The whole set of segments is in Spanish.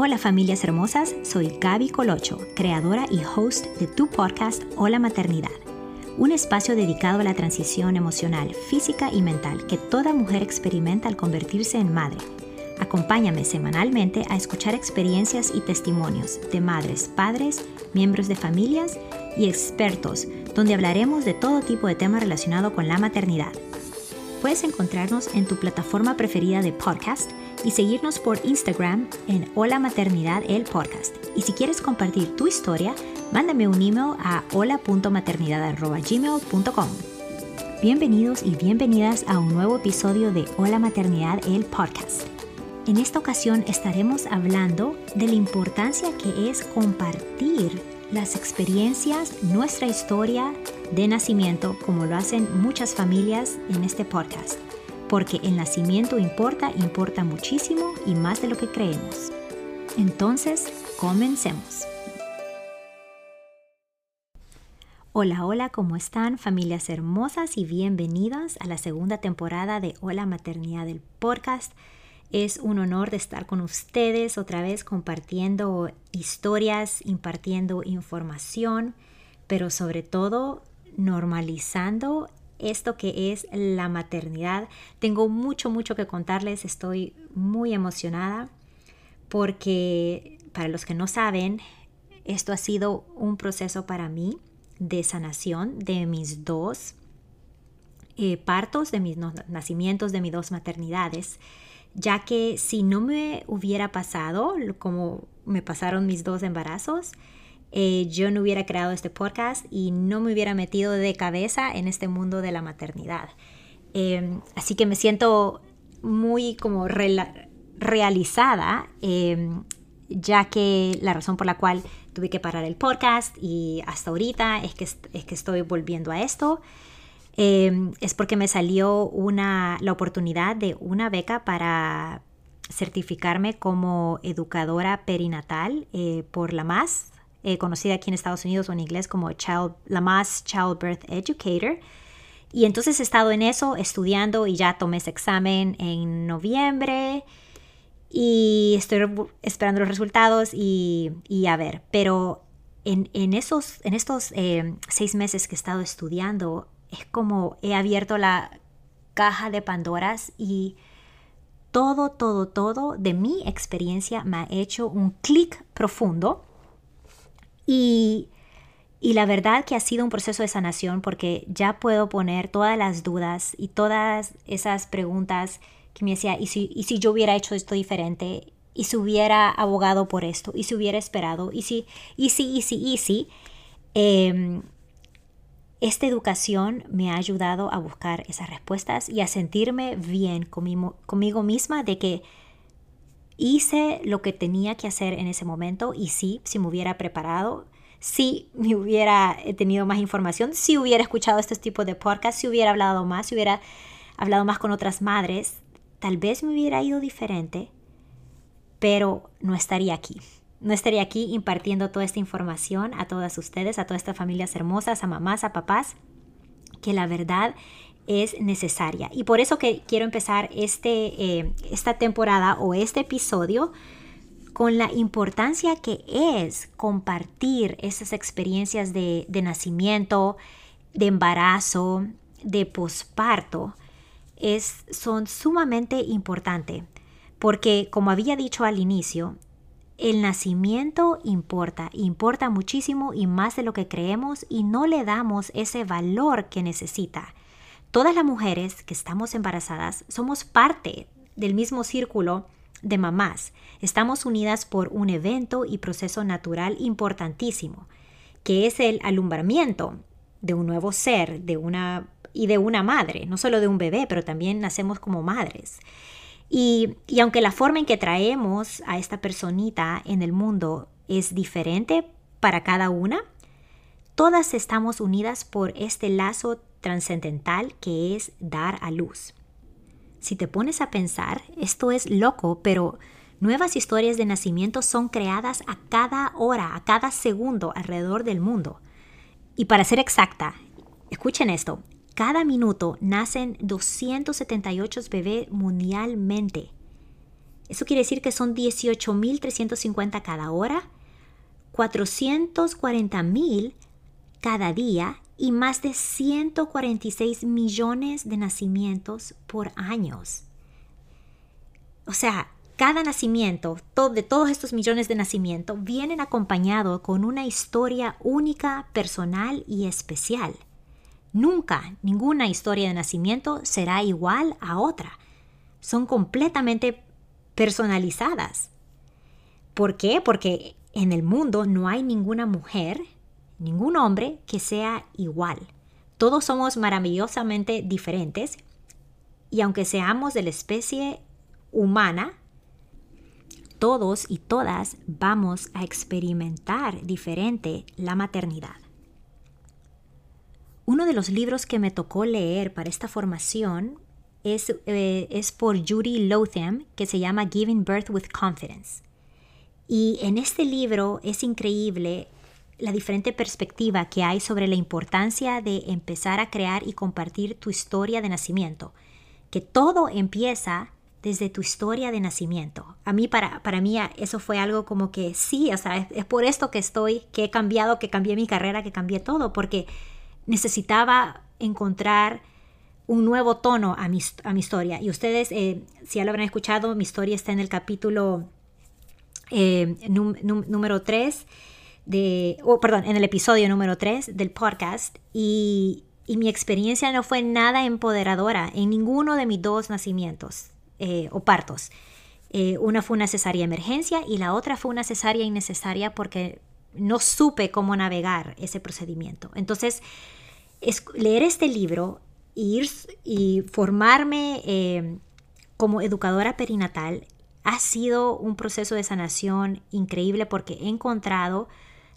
Hola familias hermosas, soy Gaby Colocho, creadora y host de tu podcast Hola Maternidad, un espacio dedicado a la transición emocional, física y mental que toda mujer experimenta al convertirse en madre. Acompáñame semanalmente a escuchar experiencias y testimonios de madres, padres, miembros de familias y expertos, donde hablaremos de todo tipo de temas relacionados con la maternidad. Puedes encontrarnos en tu plataforma preferida de podcast y seguirnos por Instagram en Hola Maternidad el Podcast. Y si quieres compartir tu historia, mándame un email a hola.maternidad.gmail.com. Bienvenidos y bienvenidas a un nuevo episodio de Hola Maternidad el Podcast. En esta ocasión estaremos hablando de la importancia que es compartir las experiencias, nuestra historia de nacimiento, como lo hacen muchas familias en este podcast porque el nacimiento importa, importa muchísimo y más de lo que creemos. Entonces, comencemos. Hola, hola, ¿cómo están familias hermosas y bienvenidas a la segunda temporada de Hola Maternidad del podcast? Es un honor de estar con ustedes otra vez compartiendo historias, impartiendo información, pero sobre todo normalizando esto que es la maternidad. Tengo mucho, mucho que contarles. Estoy muy emocionada porque, para los que no saben, esto ha sido un proceso para mí de sanación de mis dos eh, partos, de mis nacimientos, de mis dos maternidades, ya que si no me hubiera pasado como me pasaron mis dos embarazos, eh, yo no hubiera creado este podcast y no me hubiera metido de cabeza en este mundo de la maternidad. Em, así que me siento muy como realizada, em, ya que la razón por la cual tuve que parar el podcast y hasta ahorita es que, es que estoy volviendo a esto. Em, es porque me salió una, la oportunidad de una beca para certificarme como educadora perinatal eh, por la MAS, eh, conocida aquí en Estados Unidos o en inglés como Child, Lamaze Childbirth Educator. Y entonces he estado en eso estudiando y ya tomé ese examen en noviembre. Y estoy esperando los resultados y, a ver, pero en, esos, en estos eh, seis meses que he estado estudiando es como he abierto la caja de Pandoras y todo, todo, todo de mi experiencia me ha hecho un clic profundo y, la verdad que ha sido un proceso de sanación porque ya puedo poner todas las dudas y todas esas preguntas que me decía, ¿y si, y si yo hubiera hecho esto diferente? ¿Y si hubiera abogado por esto? ¿Y si hubiera esperado? ¿Y si, y si, y si, y si? Em, esta educación me ha ayudado a buscar esas respuestas y a sentirme bien conmigo, conmigo misma de que hice lo que tenía que hacer en ese momento y sí, si me hubiera preparado, si me hubiera tenido más información, si hubiera escuchado este tipo de podcast, si hubiera hablado más, si hubiera hablado más con otras madres, tal vez me hubiera ido diferente, pero no estaría aquí. No estaría aquí impartiendo toda esta información a todas ustedes, a todas estas familias hermosas, a mamás, a papás, que la verdad es necesaria. Y por eso que quiero empezar este, eh, esta temporada o este episodio con la importancia que es compartir esas experiencias de, nacimiento, de embarazo, de posparto, son sumamente importantes. Porque como había dicho al inicio, el nacimiento importa, importa muchísimo y más de lo que creemos y no le damos ese valor que necesita. Todas las mujeres que estamos embarazadas somos parte del mismo círculo de mamás. Estamos unidas por un evento y proceso natural importantísimo, que es el alumbramiento de un nuevo ser, de una y de una madre, no solo de un bebé, pero también nacemos como madres. Y, y aunque la forma en que traemos a esta personita en el mundo es diferente para cada una, todas estamos unidas por este lazo trascendental que es dar a luz. Si te pones a pensar, esto es loco, pero nuevas historias de nacimiento son creadas a cada hora, a cada segundo alrededor del mundo. Y para ser exacta, escuchen esto, cada minuto nacen 278 bebés mundialmente. Eso quiere decir que son 18.350 cada hora, 440.000 cada día y más de 146 millones de nacimientos por años. O sea, cada nacimiento, de todos estos millones de nacimientos, vienen acompañados con una historia única, personal y especial. Nunca ninguna historia de nacimiento será igual a otra. Son completamente personalizadas. ¿Por qué? Porque en el mundo no hay ninguna mujer, ningún hombre que sea igual. Todos somos maravillosamente diferentes y aunque seamos de la especie humana, todos y todas vamos a experimentar diferente la maternidad. Uno de los libros que me tocó leer para esta formación es, eh, es por Judy Lotham, que se llama Giving Birth with Confidence. Y en este libro es increíble la diferente perspectiva que hay sobre la importancia de empezar a crear y compartir tu historia de nacimiento, que todo empieza desde tu historia de nacimiento. A mí, para, para mí, eso fue algo como que sí, o sea, es, por esto que estoy, que he cambiado, que cambié mi carrera, que cambié todo, porque necesitaba encontrar un nuevo tono a mi, a mi historia. Y ustedes, eh, si ya lo habrán escuchado, mi historia está en el capítulo eh, número 3 de, oh, perdón, en el episodio número 3 del podcast. Y, y mi experiencia no fue nada empoderadora en ninguno de mis dos nacimientos. Eh, o partos. Eh, una fue una cesárea emergencia y la otra fue una cesárea innecesaria porque no supe cómo navegar ese procedimiento. Entonces, leer este libro ir, y formarme eh, como educadora perinatal ha sido un proceso de sanación increíble porque he encontrado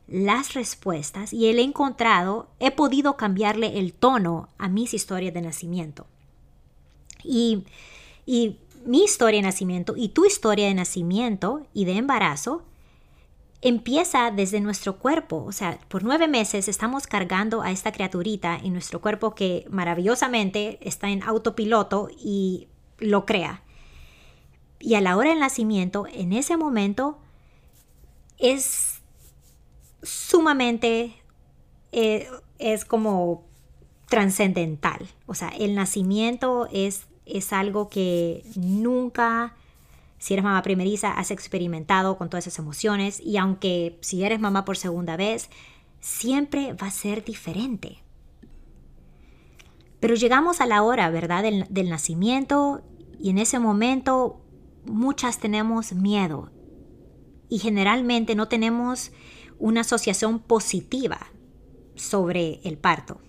las respuestas y he encontrado, he podido cambiarle el tono a mis historias de nacimiento. Y, y mi historia de nacimiento y tu historia de nacimiento y de embarazo empieza desde nuestro cuerpo. O sea, por nueve meses estamos cargando a esta criaturita en nuestro cuerpo que maravillosamente está en autopiloto y lo crea. Y a la hora del nacimiento, en ese momento, es sumamente, eh, es como trascendental. O sea, el nacimiento es es algo que nunca, si eres mamá primeriza, has experimentado con todas esas emociones y aunque si eres mamá por segunda vez, siempre va a ser diferente. Pero llegamos a la hora, ¿verdad?, del, del nacimiento y en ese momento muchas tenemos miedo y generalmente no tenemos una asociación positiva sobre el parto.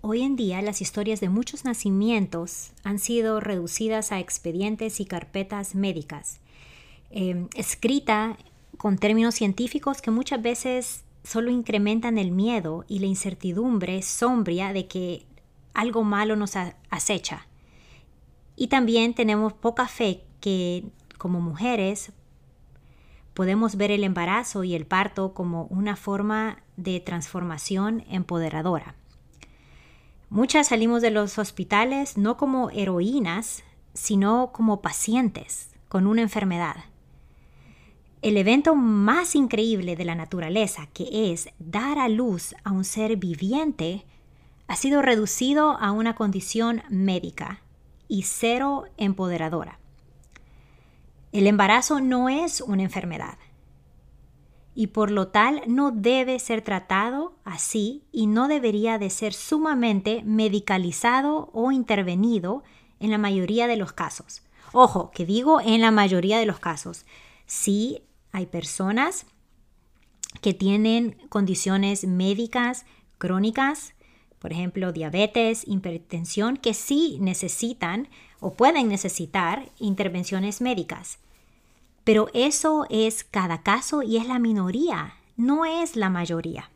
Hoy en día las historias de muchos nacimientos han sido reducidas a expedientes y carpetas médicas, em, escrita con términos científicos que muchas veces solo incrementan el miedo y la incertidumbre sombria de que algo malo nos acecha. Y también tenemos poca fe que como mujeres podemos ver el embarazo y el parto como una forma de transformación empoderadora. Muchas salimos de los hospitales no como heroínas, sino como pacientes con una enfermedad. El evento más increíble de la naturaleza, que es dar a luz a un ser viviente, ha sido reducido a una condición médica y cero empoderadora. El embarazo no es una enfermedad, y por lo tal no debe ser tratado así y no debería de ser sumamente medicalizado o intervenido en la mayoría de los casos. Ojo, que digo en la mayoría de los casos. Sí hay personas que tienen condiciones médicas crónicas, por ejemplo, diabetes, hipertensión, que sí necesitan o pueden necesitar intervenciones médicas. Pero eso es cada caso y es la minoría, no es la mayoría.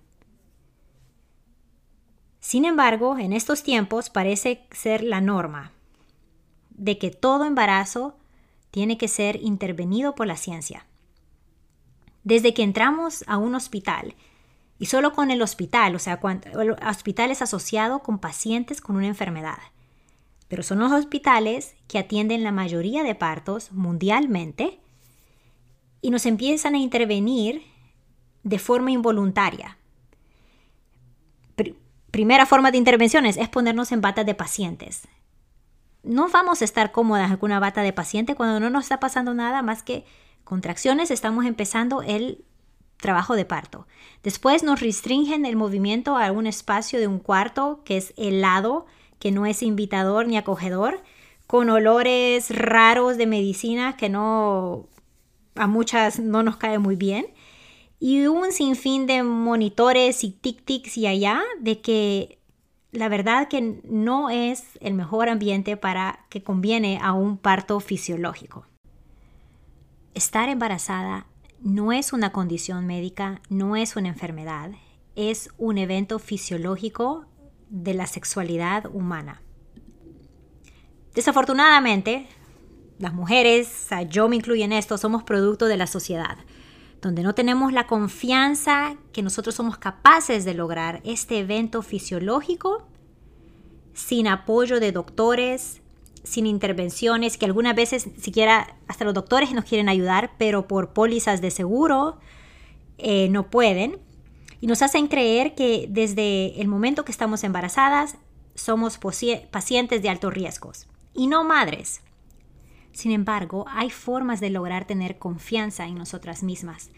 Sin embargo, en estos tiempos parece ser la norma de que todo embarazo tiene que ser intervenido por la ciencia. Desde que entramos a un hospital, y solo con el hospital, o sea, el hospital es asociado con pacientes con una enfermedad. pero son los hospitales que atienden la mayoría de partos mundialmente y nos empiezan a intervenir de forma involuntaria. primera forma de intervención es ponernos en bata de pacientes. No vamos a estar cómodas con una bata de paciente cuando no nos está pasando nada más que contracciones, estamos empezando el trabajo de parto. Después nos restringen el movimiento a un espacio de un cuarto que es helado, que no es invitador ni acogedor, con olores raros de medicina que no a muchas no nos cae muy bien. Y un sinfín de monitores y tic-tics y allá de que la verdad que no es el mejor ambiente para que conviene a un parto fisiológico. Estar embarazada no es una condición médica, no es una enfermedad, es un evento fisiológico de la sexualidad humana. Desafortunadamente, las mujeres, yo me incluyo en esto, somos producto de la sociedad, donde no tenemos la confianza que nosotros somos capaces de lograr este evento fisiológico sin apoyo de doctores, sin intervenciones, que algunas veces siquiera hasta los doctores nos quieren ayudar, pero por pólizas de seguro eh, no pueden. Y nos hacen creer que desde el momento que estamos embarazadas somos pacientes de altos riesgos y no madres. Sin embargo, hay formas de lograr tener confianza en nosotras mismas,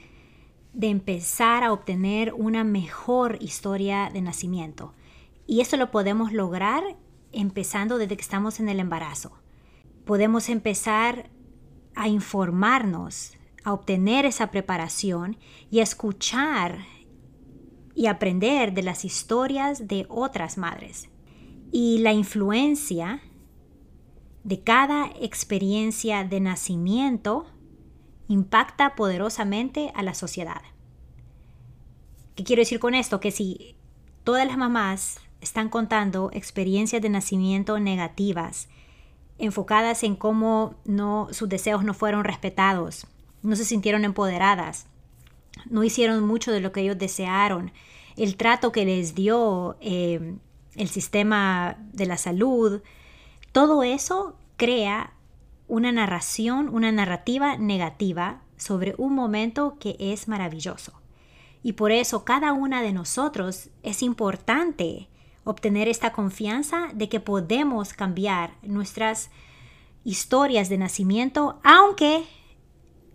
de empezar a obtener una mejor historia de nacimiento. Y eso lo podemos lograr empezando desde que estamos en el embarazo. Podemos empezar a informarnos, a obtener esa preparación y a escuchar y aprender de las historias de otras madres. Y la influencia de cada experiencia de nacimiento impacta poderosamente a la sociedad. ¿Qué quiero decir con esto? Que si todas las mamás están contando experiencias de nacimiento negativas, enfocadas en cómo no, sus deseos no fueron respetados, no se sintieron empoderadas, no hicieron mucho de lo que ellos desearon, el trato que les dio eh, el sistema de la salud, todo eso crea una narración, una narrativa negativa sobre un momento que es maravilloso. Y por eso cada una de nosotros es importante obtener esta confianza de que podemos cambiar nuestras historias de nacimiento, aunque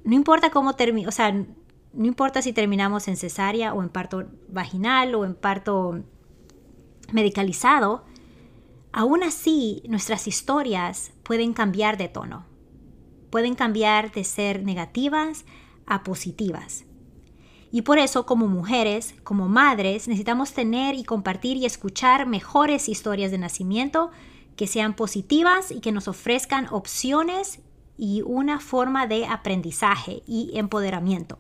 no importa cómo termine, o sea, no importa si terminamos en cesárea o en parto vaginal o en parto medicalizado, aún así nuestras historias pueden cambiar de tono, pueden cambiar de ser negativas a positivas. Y por eso como mujeres, como madres, necesitamos tener y compartir y escuchar mejores historias de nacimiento que sean positivas y que nos ofrezcan opciones y una forma de aprendizaje y empoderamiento.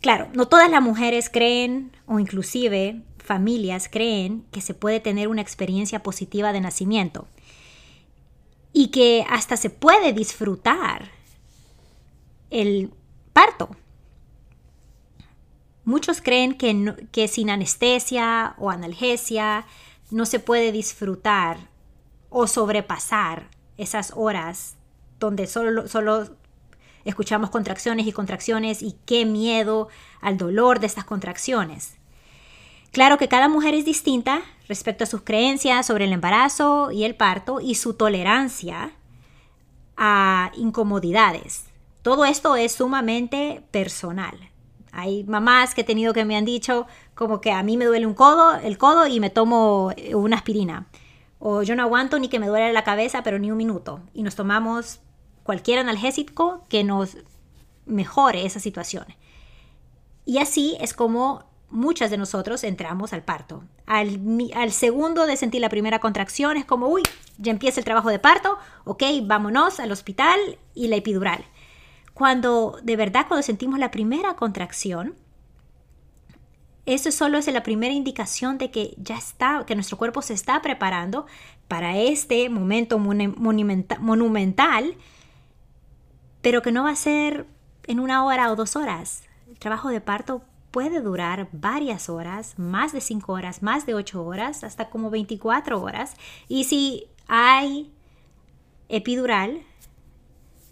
Claro, no todas las mujeres creen o inclusive familias creen que se puede tener una experiencia positiva de nacimiento y que hasta se puede disfrutar el parto. Muchos creen que, sin anestesia o analgesia no se puede disfrutar o sobrepasar esas horas donde solo, solo escuchamos contracciones y contracciones y qué miedo al dolor de estas contracciones. Claro que cada mujer es distinta respecto a sus creencias sobre el embarazo y el parto y su tolerancia a incomodidades. Todo esto es sumamente personal. Hay mamás que he tenido que me han dicho como que a mí me duele un codo, el codo y me tomo eh, una aspirina. O yo no aguanto ni que me duele la cabeza, pero ni un minuto. Y nos tomamos cualquier analgésico que nos mejore esa situación. Y así es como muchas de nosotros entramos al parto. Al, al, segundo de sentir la primera contracción es como, uy, ya empieza el trabajo de parto, ok, vámonos al hospital y la epidural. Cuando de verdad, cuando sentimos la primera contracción, eso solo es la primera indicación de que ya está, que nuestro cuerpo se está preparando para este momento monumental, pero que no va a ser en una hora o dos horas. El trabajo de parto puede durar varias horas, más de 5 horas, más de 8 horas, hasta como 24 horas. Y si hay epidural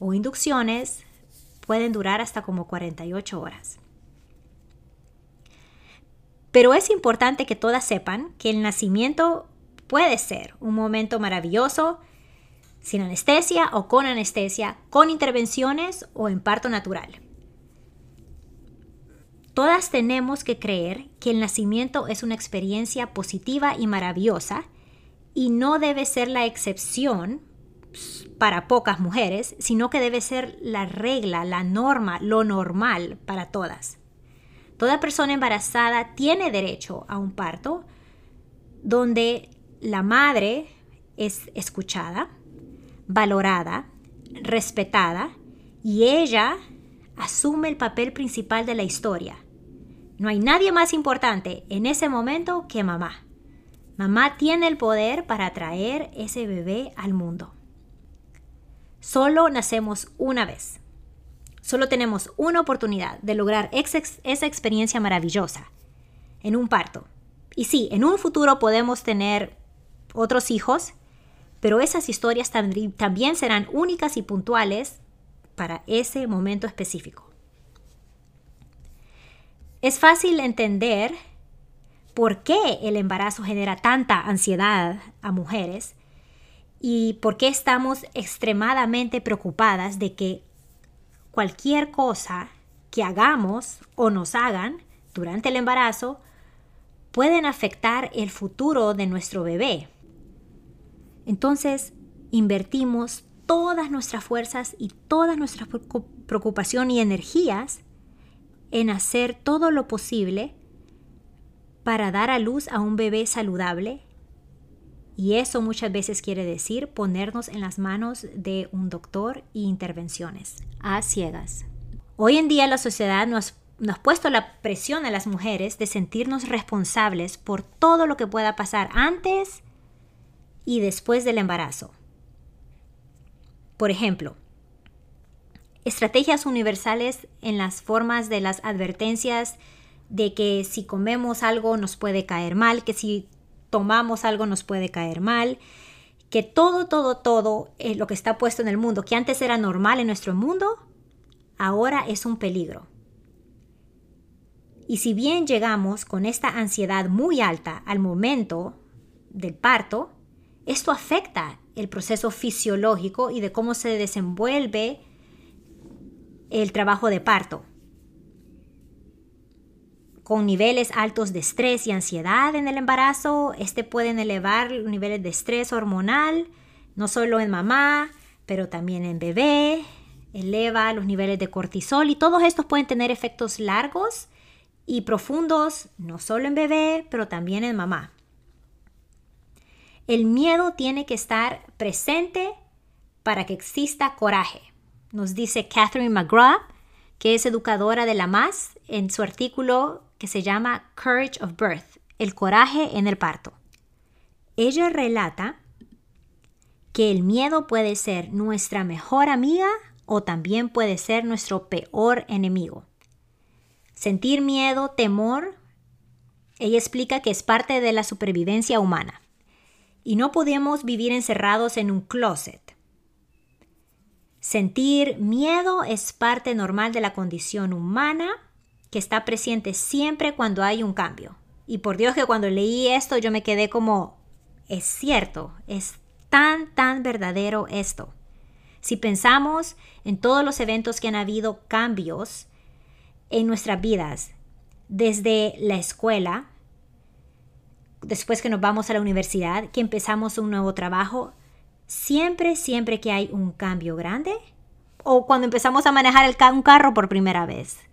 o inducciones, pueden durar hasta como 48 horas. Pero es importante que todas sepan que el nacimiento puede ser un momento maravilloso, sin anestesia o con anestesia, con intervenciones o en parto natural. Todas tenemos que creer que el nacimiento es una experiencia positiva y maravillosa y no debe ser la excepción para pocas mujeres, sino que debe ser la regla, la norma, lo normal para todas. Toda persona embarazada tiene derecho a un parto donde la madre es escuchada, valorada, respetada y ella asume el papel principal de la historia. No hay nadie más importante en ese momento que mamá. Mamá tiene el poder para traer ese bebé al mundo. Solo nacemos una vez. Solo tenemos una oportunidad de lograr esa experiencia maravillosa en un parto. Y sí, en un futuro podemos tener otros hijos, pero esas historias también serán únicas y puntuales para ese momento específico. Es fácil entender por qué el embarazo genera tanta ansiedad a mujeres y por qué estamos extremadamente preocupadas de que cualquier cosa que hagamos o nos hagan durante el embarazo pueden afectar el futuro de nuestro bebé. Entonces, invertimos todas nuestras fuerzas y toda nuestra preocupación y energías en hacer todo lo posible para dar a luz a un bebé saludable. Y eso muchas veces quiere decir ponernos en las manos de un doctor y intervenciones a ciegas. Hoy en día la sociedad nos, nos ha puesto la presión a las mujeres de sentirnos responsables por todo lo que pueda pasar antes y después del embarazo. Por ejemplo, estrategias universales en las formas de las advertencias de que si comemos algo nos puede caer mal, que si tomamos algo nos puede caer mal, que todo, todo, todo eh, lo que está puesto en el mundo, que antes era normal en nuestro mundo, ahora es un peligro. Y si bien llegamos con esta ansiedad muy alta al momento del parto, esto afecta el proceso fisiológico y de cómo se desenvuelve el trabajo de parto con niveles altos de estrés y ansiedad en el embarazo. Este pueden elevar los niveles de estrés hormonal, no solo en mamá, pero también en bebé. Eleva los niveles de cortisol y todos estos pueden tener efectos largos y profundos, no solo en bebé, pero también en mamá. El miedo tiene que estar presente para que exista coraje, nos dice Catherine McGraw, que es educadora de la MAS, en su artículo que se llama Courage of Birth, el coraje en el parto. Ella relata que el miedo puede ser nuestra mejor amiga o también puede ser nuestro peor enemigo. Sentir miedo, temor, ella explica que es parte de la supervivencia humana y no podemos vivir encerrados en un closet. Sentir miedo es parte normal de la condición humana que está presente siempre cuando hay un cambio. Y por Dios que cuando leí esto yo me quedé como, es cierto, es tan, tan verdadero esto. Si pensamos en todos los eventos que han habido cambios en nuestras vidas, desde la escuela, después que nos vamos a la universidad, que empezamos un nuevo trabajo, siempre, siempre que hay un cambio grande, o cuando empezamos a manejar un carro por primera vez,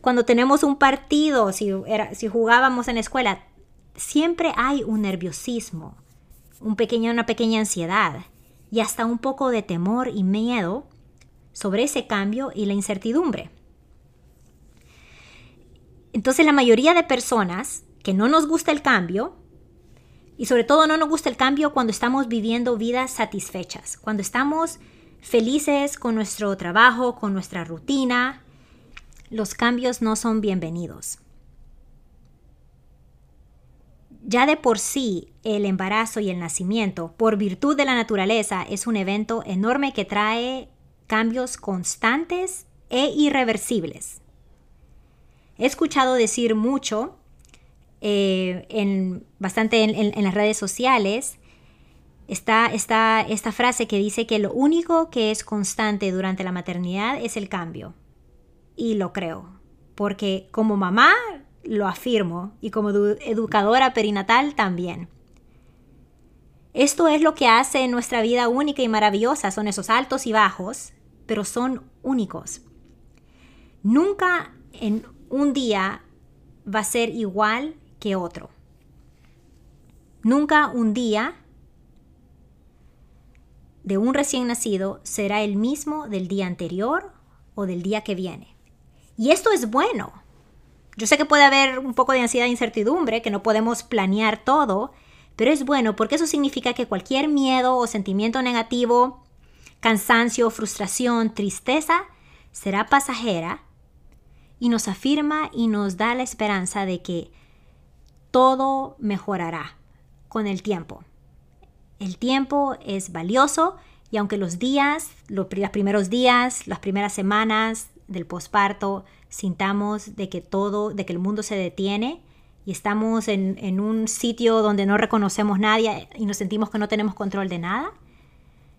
cuando, tenemos un partido, si, si jugábamos en la escuela, siempre hay un nerviosismo, un pequeño, una pequeña ansiedad y hasta un poco de temor y miedo sobre ese cambio y la incertidumbre. Entonces la mayoría de personas que no nos gusta el cambio, y sobre todo no nos gusta el cambio cuando estamos viviendo vidas satisfechas, cuando estamos felices con nuestro trabajo, con nuestra rutina, los cambios no son bienvenidos. Ya de por sí, el embarazo y el nacimiento, por virtud de la naturaleza, es un evento enorme que trae cambios constantes e irreversibles. He escuchado decir mucho, eh, en, bastante en, las redes sociales, está, está esta frase que dice que lo único que es constante durante la maternidad es el cambio. Y lo creo, porque como mamá lo afirmo y como educadora perinatal también. Esto es lo que hace nuestra vida única y maravillosa, son esos altos y bajos, pero son únicos. Nunca en un día va a ser igual que otro. Nunca un día de un recién nacido será el mismo del día anterior o del día que viene. Y esto es bueno. Yo sé que puede haber un poco de ansiedad e incertidumbre, que no podemos planear todo, pero es bueno porque eso significa que cualquier miedo o sentimiento negativo, cansancio, frustración, tristeza, será pasajera y nos afirma y nos da la esperanza de que todo mejorará con el tiempo. El tiempo es valioso y aunque los días, los primeros días, las primeras semanas del posparto, sintamos de que todo, de que el mundo se detiene y estamos en, en un sitio donde no reconocemos nadie y nos sentimos que no tenemos control de nada,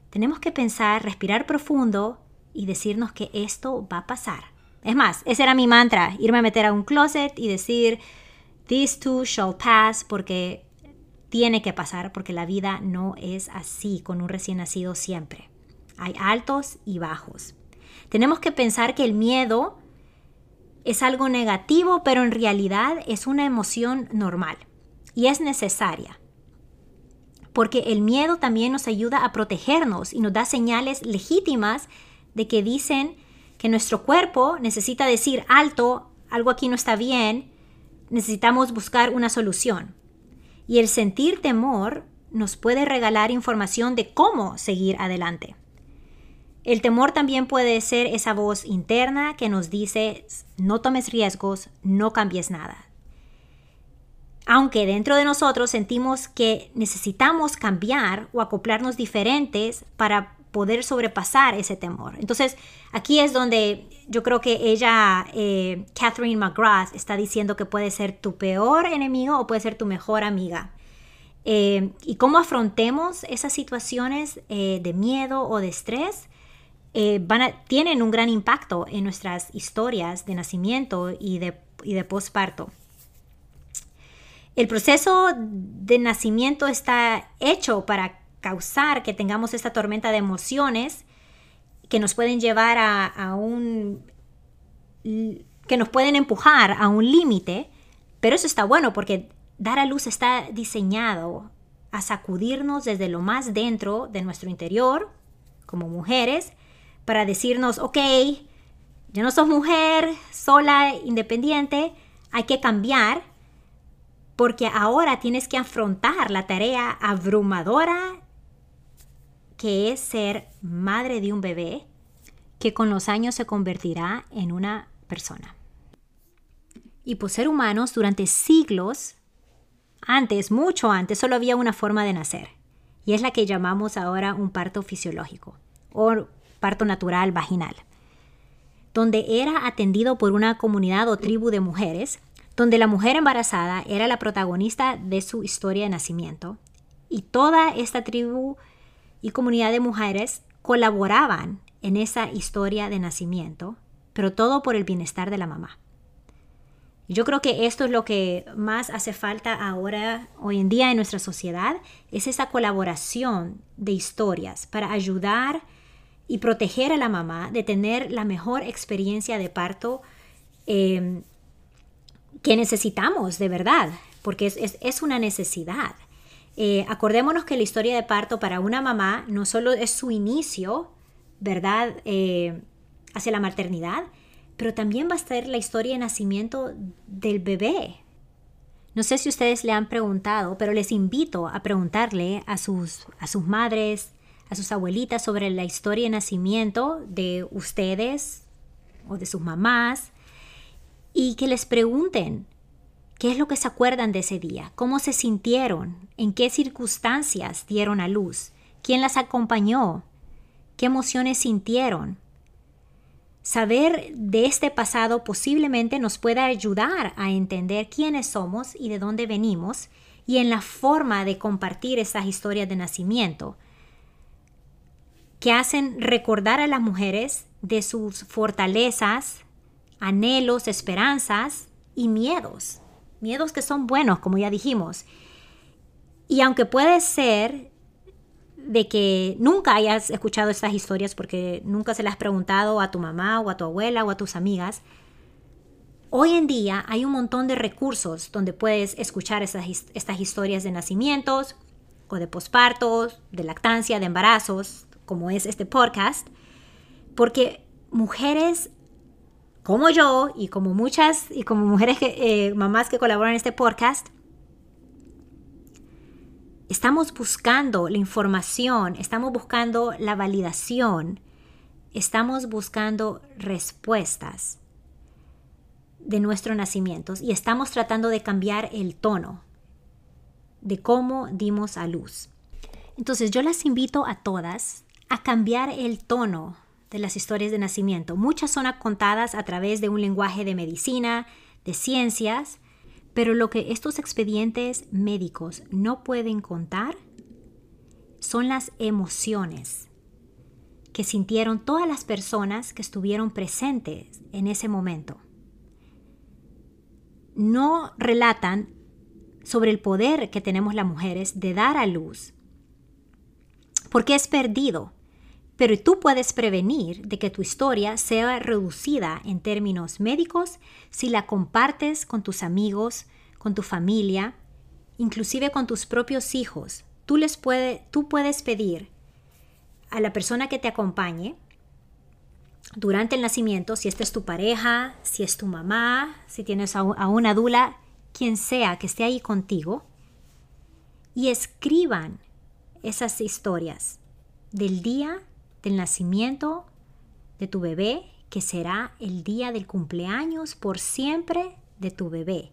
tenemos que pensar, respirar profundo y decirnos que esto va a pasar. Es más, ese era mi mantra, irme a meter a un closet y decir, this too shall pass, porque tiene que pasar, porque la vida no es así con un recién nacido siempre. Hay altos y bajos. Tenemos que pensar que el miedo es algo negativo, pero en realidad es una emoción normal y es necesaria. Porque el miedo también nos ayuda a protegernos y nos da señales legítimas de que dicen que nuestro cuerpo necesita decir alto, algo aquí no está bien, necesitamos buscar una solución. Y el sentir temor nos puede regalar información de cómo seguir adelante. El temor también puede ser esa voz interna que nos dice, no tomes riesgos, no cambies nada. Aunque dentro de nosotros sentimos que necesitamos cambiar o acoplarnos diferentes para poder sobrepasar ese temor. Entonces, aquí es donde yo creo que ella, eh, Catherine McGrath, está diciendo que puede ser tu peor enemigo o puede ser tu mejor amiga. Eh, y cómo afrontemos esas situaciones eh, de miedo o de estrés eh, tienen un gran impacto en nuestras historias de nacimiento y de, y de posparto. El proceso de nacimiento está hecho para causar que tengamos esta tormenta de emociones que nos pueden llevar a, un... que nos pueden empujar a un límite, pero eso está bueno porque dar a luz está diseñado a sacudirnos desde lo más dentro de nuestro interior, como mujeres, para decirnos, ok, ya no sos mujer, sola, independiente, hay que cambiar porque ahora tienes que afrontar la tarea abrumadora que es ser madre de un bebé que con los años se convertirá en una persona. Y por ser humanos, durante siglos, antes, mucho antes, solo había una forma de nacer, y es la que llamamos ahora un parto fisiológico, o parto natural vaginal, donde era atendido por una comunidad o tribu de mujeres, donde la mujer embarazada era la protagonista de su historia de nacimiento, y toda esta tribu y comunidad de mujeres colaboraban en esa historia de nacimiento, pero todo por el bienestar de la mamá. Yo creo que esto es lo que más hace falta ahora, hoy en día en nuestra sociedad, es esa colaboración de historias para ayudar y proteger a la mamá de tener la mejor experiencia de parto em, que necesitamos de verdad, porque es, una necesidad. Eh, acordémonos que la historia de parto para una mamá no solo es su inicio, ¿verdad?, eh, hacia la maternidad, pero también va a ser la historia de nacimiento del bebé. No sé si ustedes le han preguntado, pero les invito a preguntarle a sus, a sus madres, a sus abuelitas sobre la historia de nacimiento de ustedes o de sus mamás. y que les pregunten qué es lo que se acuerdan de ese día, cómo se sintieron, en qué circunstancias dieron a luz, quién las acompañó, qué emociones sintieron. Saber de este pasado posiblemente nos pueda ayudar a entender quiénes somos y de dónde venimos y en la forma de compartir esas historias de nacimiento que hacen recordar a las mujeres de sus fortalezas, anhelos, esperanzas y miedos. Miedos que son buenos, como ya dijimos. Y aunque puede ser de que nunca hayas escuchado estas historias porque nunca se las has preguntado a tu mamá o a tu abuela o a tus amigas, hoy en día hay un montón de recursos donde puedes escuchar estas, estas historias de nacimientos o de pospartos, de lactancia, de embarazos, como es este podcast, porque mujeres como yo y como muchas y como mujeres que, eh, mamás que colaboran en este podcast, estamos buscando la información, estamos buscando la validación, estamos buscando respuestas de nuestros nacimientos y estamos tratando de cambiar el tono de cómo dimos a luz. Entonces yo las invito a todas a cambiar el tono de las historias de nacimiento. Muchas son contadas a través de un lenguaje de medicina, de ciencias, pero lo que estos expedientes médicos no pueden contar son las emociones que sintieron todas las personas que estuvieron presentes en ese momento. No relatan sobre el poder que tenemos las mujeres de dar a luz, porque es perdido pero tú puedes prevenir de que tu historia sea reducida en términos médicos si la compartes con tus amigos, con tu familia, inclusive con tus propios hijos. Tú, les puede, tú puedes pedir a la persona que te acompañe durante el nacimiento, si esta es tu pareja, si es tu mamá, si tienes a, a una dula, quien sea que esté ahí contigo, y escriban esas historias del día del nacimiento de tu bebé, que será el día del cumpleaños por siempre de tu bebé.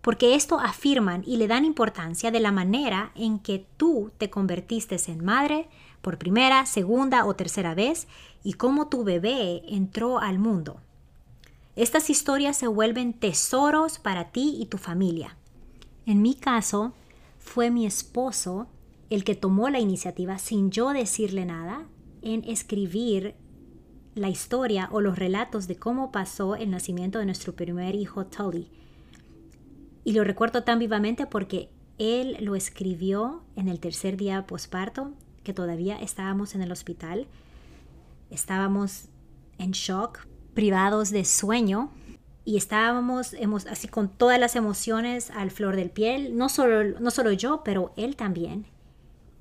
Porque esto afirman y le dan importancia de la manera en que tú te convertiste en madre por primera, segunda o tercera vez y cómo tu bebé entró al mundo. Estas historias se vuelven tesoros para ti y tu familia. En mi caso, fue mi esposo el que tomó la iniciativa sin yo decirle nada en escribir la historia o los relatos de cómo pasó el nacimiento de nuestro primer hijo Tully. Y lo recuerdo tan vivamente porque él lo escribió en el tercer día posparto, que todavía estábamos en el hospital. Estábamos en shock, privados de sueño y estábamos así con todas las emociones al flor del piel, no solo, no solo yo, pero él también.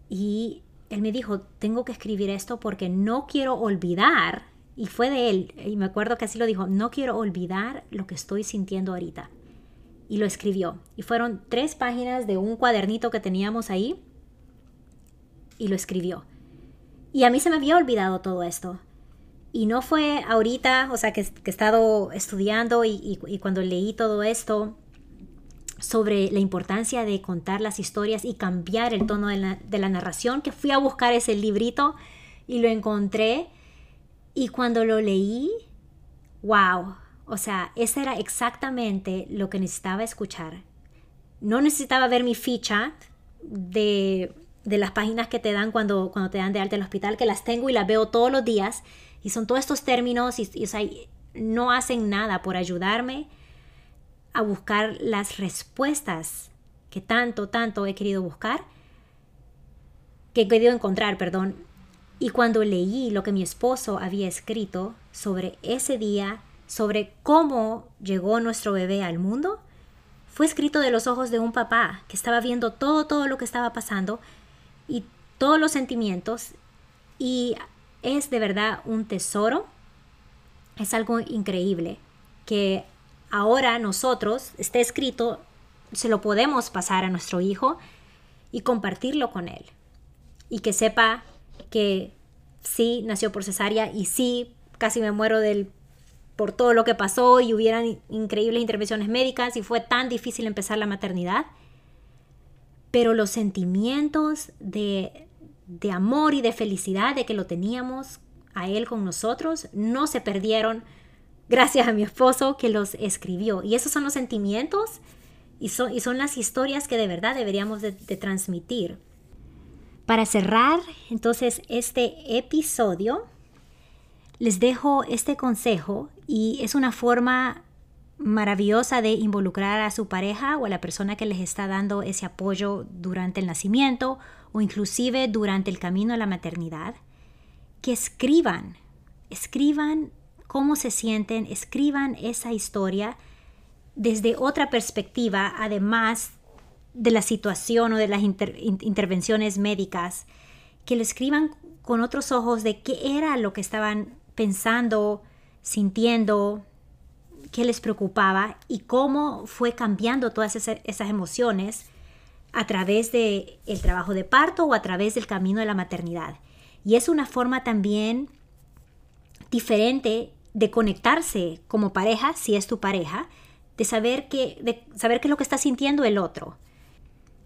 Y él me dijo, tengo que escribir esto porque no quiero olvidar, y fue de él, y me acuerdo que así lo dijo, no quiero olvidar lo que estoy sintiendo ahorita. Y lo escribió. Y fueron tres páginas de un cuadernito que teníamos ahí, y lo escribió. Y a mí se me había olvidado todo esto. Y no fue ahorita, o sea, que, he estado estudiando y cuando leí todo esto, sobre la importancia de contar las historias y cambiar el tono de la, narración, que fui a buscar ese librito y lo encontré. Y cuando lo leí, wow, o sea, ese era exactamente lo que necesitaba escuchar. No necesitaba ver mi ficha de, las páginas que te dan cuando, cuando te dan de alta el hospital, que las tengo y las veo todos los días. Y son todos estos términos y, y no hacen nada por ayudarme a buscar las respuestas que tanto, tanto he querido buscar, que he querido encontrar, perdón. Y cuando leí lo que mi esposo había escrito sobre ese día, sobre cómo llegó nuestro bebé al mundo, fue escrito de los ojos de un papá que estaba viendo todo, todo lo que estaba pasando y todos los sentimientos. Y es de verdad un tesoro. Es algo increíble que ahora nosotros, esté escrito, se lo podemos pasar a nuestro hijo y compartirlo con él. Y que sepa que sí nació por cesárea y sí casi me muero del por todo lo que pasó y hubieran increíbles intervenciones médicas y fue tan difícil empezar la maternidad. Pero los sentimientos de, de amor y de felicidad de que lo teníamos a él con nosotros no se perdieron gracias a mi esposo que los escribió. Y esos son los sentimientos y son, y son las historias que de verdad deberíamos de, de transmitir. Para cerrar entonces este episodio, les dejo este consejo y es una forma maravillosa de involucrar a su pareja o a la persona que les está dando ese apoyo durante el nacimiento o inclusive durante el camino a la maternidad, que escriban, escriban cómo se sienten, escriban esa historia desde otra perspectiva, además de la situación o de las intervenciones médicas, que lo escriban con otros ojos de qué era lo que estaban pensando, sintiendo, qué les preocupaba y cómo fue cambiando todas esas, emociones a través del el trabajo de parto o a través del camino de la maternidad. Y es una forma también diferente de conectarse como pareja, si es tu pareja, de saber, que, de saber qué es lo que está sintiendo el otro.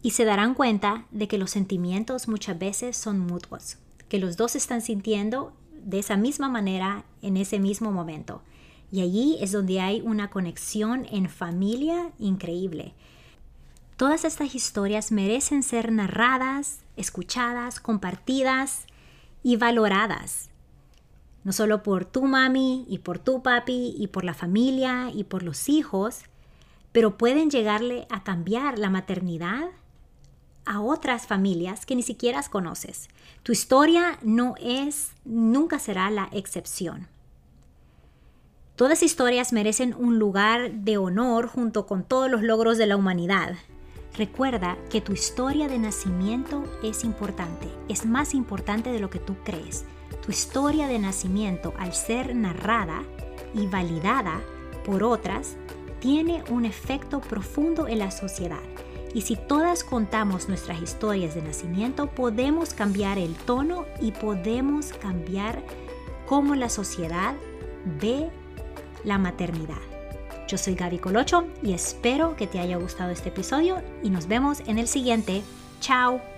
Y se darán cuenta de que los sentimientos muchas veces son mutuos, que los dos están sintiendo de esa misma manera en ese mismo momento. Y allí es donde hay una conexión en familia increíble. Todas estas historias merecen ser narradas, escuchadas, compartidas y valoradas. No solo por tu mami y por tu papi y por la familia y por los hijos, pero pueden llegarle a cambiar la maternidad a otras familias que ni siquiera conoces. Tu historia no es, nunca será la excepción. Todas historias merecen un lugar de honor junto con todos los logros de la humanidad. Recuerda que tu historia de nacimiento es importante, es más importante de lo que tú crees. Tu historia de nacimiento, al ser narrada y validada por otras, tiene un efecto profundo en la sociedad y si todas contamos nuestras historias de nacimiento, podemos cambiar el tono y podemos cambiar cómo la sociedad ve la maternidad. Yo soy Gaby Colocho y espero que te haya gustado este episodio y nos vemos en el siguiente. Chao.